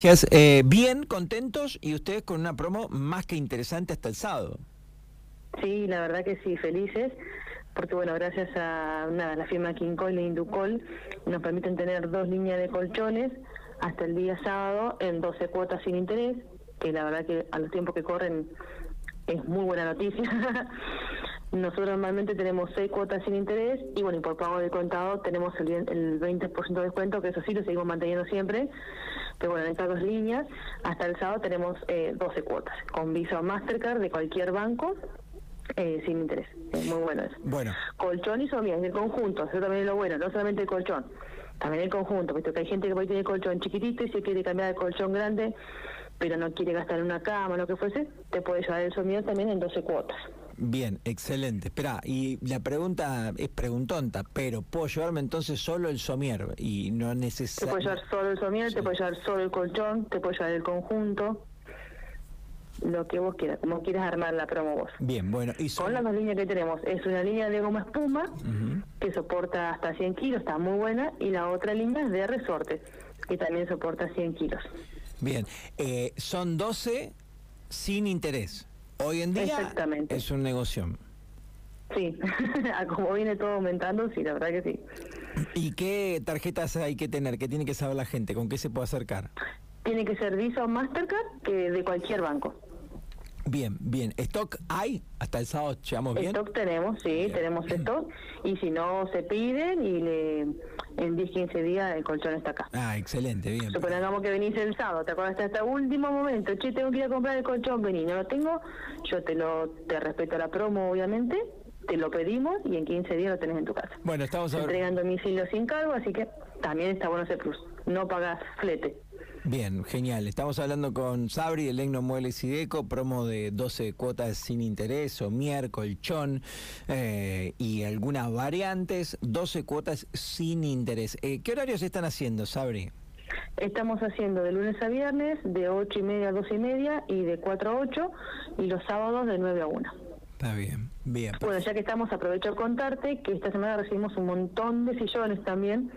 Eh, bien, contentos y ustedes con una promo más que interesante hasta el sábado. Sí, la verdad que sí, felices, porque bueno, gracias a nada, la firma Quincol e Inducol nos permiten tener dos líneas de colchones hasta el día sábado en 12 cuotas sin interés, que la verdad que a los tiempos que corren es muy buena noticia. Nosotros normalmente tenemos seis cuotas sin interés y bueno, y por pago de contado tenemos el, el 20% de descuento, que eso sí lo seguimos manteniendo siempre que bueno, en estas dos líneas, hasta el sábado tenemos eh, 12 cuotas, con Visa o Mastercard de cualquier banco, eh, sin interés. Es muy bueno eso. Bueno. Colchón y somía, el conjunto, eso también es lo bueno, no solamente el colchón, también el conjunto, puesto que hay gente que puede tener colchón chiquitito y se quiere cambiar de colchón grande, pero no quiere gastar en una cama, o lo que fuese, te puede llevar el somía también en 12 cuotas. Bien, excelente. Espera, y la pregunta es preguntonta, pero ¿puedo llevarme entonces solo el somier y no necesariamente... Te puedo llevar solo el somier, te puedo llevar solo el colchón, te puedo llevar el conjunto, lo que vos quieras, como quieras armar la promo vos. Bien, bueno, y son... Con las dos líneas que tenemos, es una línea de goma espuma, que soporta hasta 100 kilos, está muy buena, y la otra línea es de resorte, que también soporta 100 kilos. Bien, eh, son 12 sin interés. Hoy en día es un negocio. Sí, como viene todo aumentando, sí, la verdad que sí. ¿Y qué tarjetas hay que tener? ¿Qué tiene que saber la gente? ¿Con qué se puede acercar? Tiene que ser Visa o Mastercard que de cualquier banco. Bien, bien. ¿Stock hay? ¿Hasta el sábado llegamos bien? Stock tenemos, sí, tenemos stock. Y si no, se piden y le en 10, 15 días el colchón está acá. Ah, excelente, bien. Supongamos que venís el sábado, te acuerdas hasta el último momento, che, tengo que ir a comprar el colchón, vení, no lo tengo, yo te lo te respeto la promo, obviamente, te lo pedimos y en 15 días lo tenés en tu casa. Bueno, estamos entregando domicilio sin cargo, así que también está bueno ese plus. No pagas flete. Bien, genial. Estamos hablando con Sabri del Legno Muebles y Deco, promo de 12 cuotas sin interés, o colchón eh, y algunas variantes, 12 cuotas sin interés. Eh, ¿Qué horarios están haciendo, Sabri? Estamos haciendo de lunes a viernes, de 8 y media a 12 y media y de 4 a 8 y los sábados de 9 a 1. Está bien, bien. Bueno, ya que estamos, aprovecho a contarte que esta semana recibimos un montón de sillones también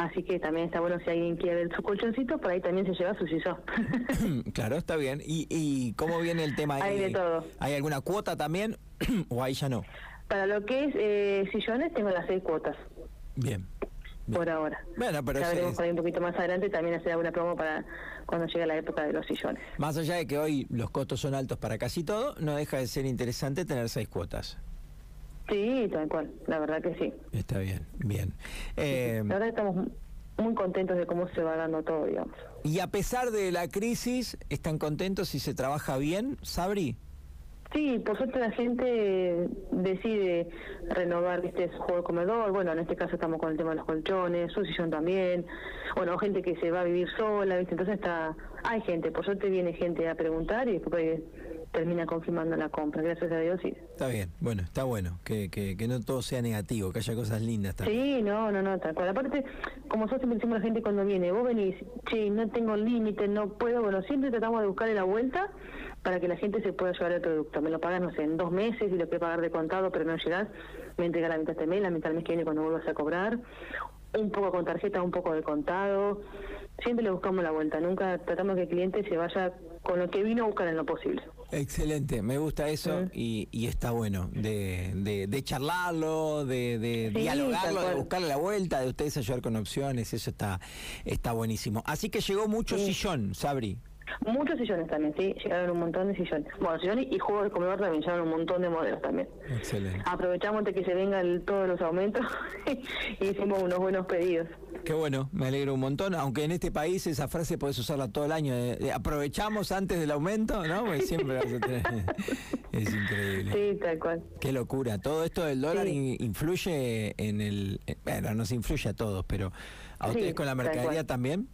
Así que también está bueno si alguien quiere su colchoncito, por ahí también se lleva su sillón. claro, está bien. ¿Y, ¿Y cómo viene el tema ahí? Hay de todo. ¿Hay alguna cuota también o ahí ya no? Para lo que es eh, sillones tengo las seis cuotas. Bien. Por ahora. Bueno, pero ya veremos un poquito más adelante también hacer alguna promo para cuando llegue la época de los sillones. Más allá de que hoy los costos son altos para casi todo, no deja de ser interesante tener seis cuotas. Sí, tal cual, la verdad que sí. Está bien, bien. Eh, la verdad estamos muy contentos de cómo se va dando todo, digamos. Y a pesar de la crisis, ¿están contentos y se trabaja bien, Sabri? Sí, por suerte la gente decide renovar su juego de comedor. Bueno, en este caso estamos con el tema de los colchones, su sillón también. Bueno, gente que se va a vivir sola, ¿viste? Entonces está, hay gente, por suerte viene gente a preguntar y después termina confirmando la compra, gracias a Dios sí. Está bien, bueno, está bueno, que, que, que no todo sea negativo, que haya cosas lindas también. Sí, no, no, no, tal cual. Aparte, como siempre decimos a la gente cuando viene, vos venís, che, no tengo límite, no puedo, bueno, siempre tratamos de buscarle la vuelta para que la gente se pueda llevar el producto. Me lo pagas, no sé, en dos meses y lo que pagar de contado, pero no llegás, me entrega la mitad este mes, la mitad del mes que viene cuando vuelvas a cobrar, un poco con tarjeta, un poco de contado. Siempre le buscamos la vuelta, nunca tratamos que el cliente se vaya con lo que vino a buscar en lo posible. Excelente, me gusta eso y, y, está bueno de, de, charlarlo, de, de dialogarlo, de buscarle la vuelta, de ustedes ayudar con opciones, eso está, está buenísimo. Así que llegó mucho sillón, Sabri. Muchos sillones también, sí, llegaron un montón de sillones. Bueno, sillones y juegos de comedor también llegaron un montón de modelos también. Excelente. Aprovechamos de que se vengan todos los aumentos y hicimos unos buenos pedidos. Qué bueno, me alegro un montón, aunque en este país esa frase podés usarla todo el año, aprovechamos antes del aumento, ¿no? Porque siempre vas a tener... es increíble. Sí, tal cual. Qué locura, todo esto del dólar influye en el... Bueno, nos influye a todos, pero ¿a ustedes con la mercadería también?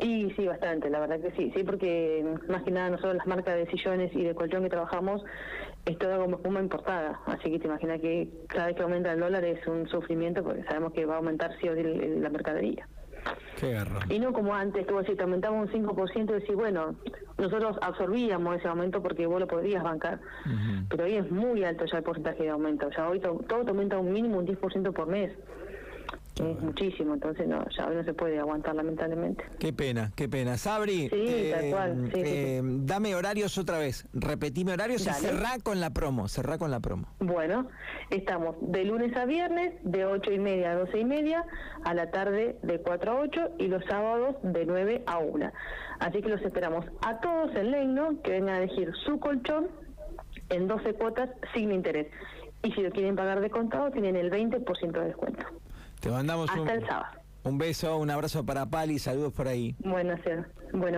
Y sí, bastante, la verdad que sí, sí, porque más que nada nosotros las marcas de sillones y de colchón que trabajamos es todo como espuma importada, así que te imaginas que cada vez que aumenta el dólar es un sufrimiento porque sabemos que va a aumentar sí o sí la mercadería. Qué garra. Y no como antes, tú decís, te aumentamos un 5% y decís, bueno, nosotros absorbíamos ese aumento porque vos lo podrías bancar, pero hoy es muy alto ya el porcentaje de aumento, o sea, hoy todo, todo te aumenta un mínimo un 10% por mes. Es muchísimo, entonces no, ya no se puede aguantar lamentablemente. Qué pena, qué pena. Sabri, Sí, tal cual, sí, sí, eh, dame horarios otra vez, repetime horarios y Dale. cerrá con la promo, cerrá con la promo. Bueno, estamos de lunes a viernes de ocho y media a doce y media, a la tarde de 4 a 8 y los sábados de 9 a 1. Así que los esperamos a todos en Leino que vengan a elegir su colchón en 12 cuotas sin interés. Y si lo quieren pagar de contado, tienen el 20% de descuento. Te mandamos un, Hasta el sábado. un beso, un abrazo para Pali, saludos por ahí. Bueno, ser. Bueno,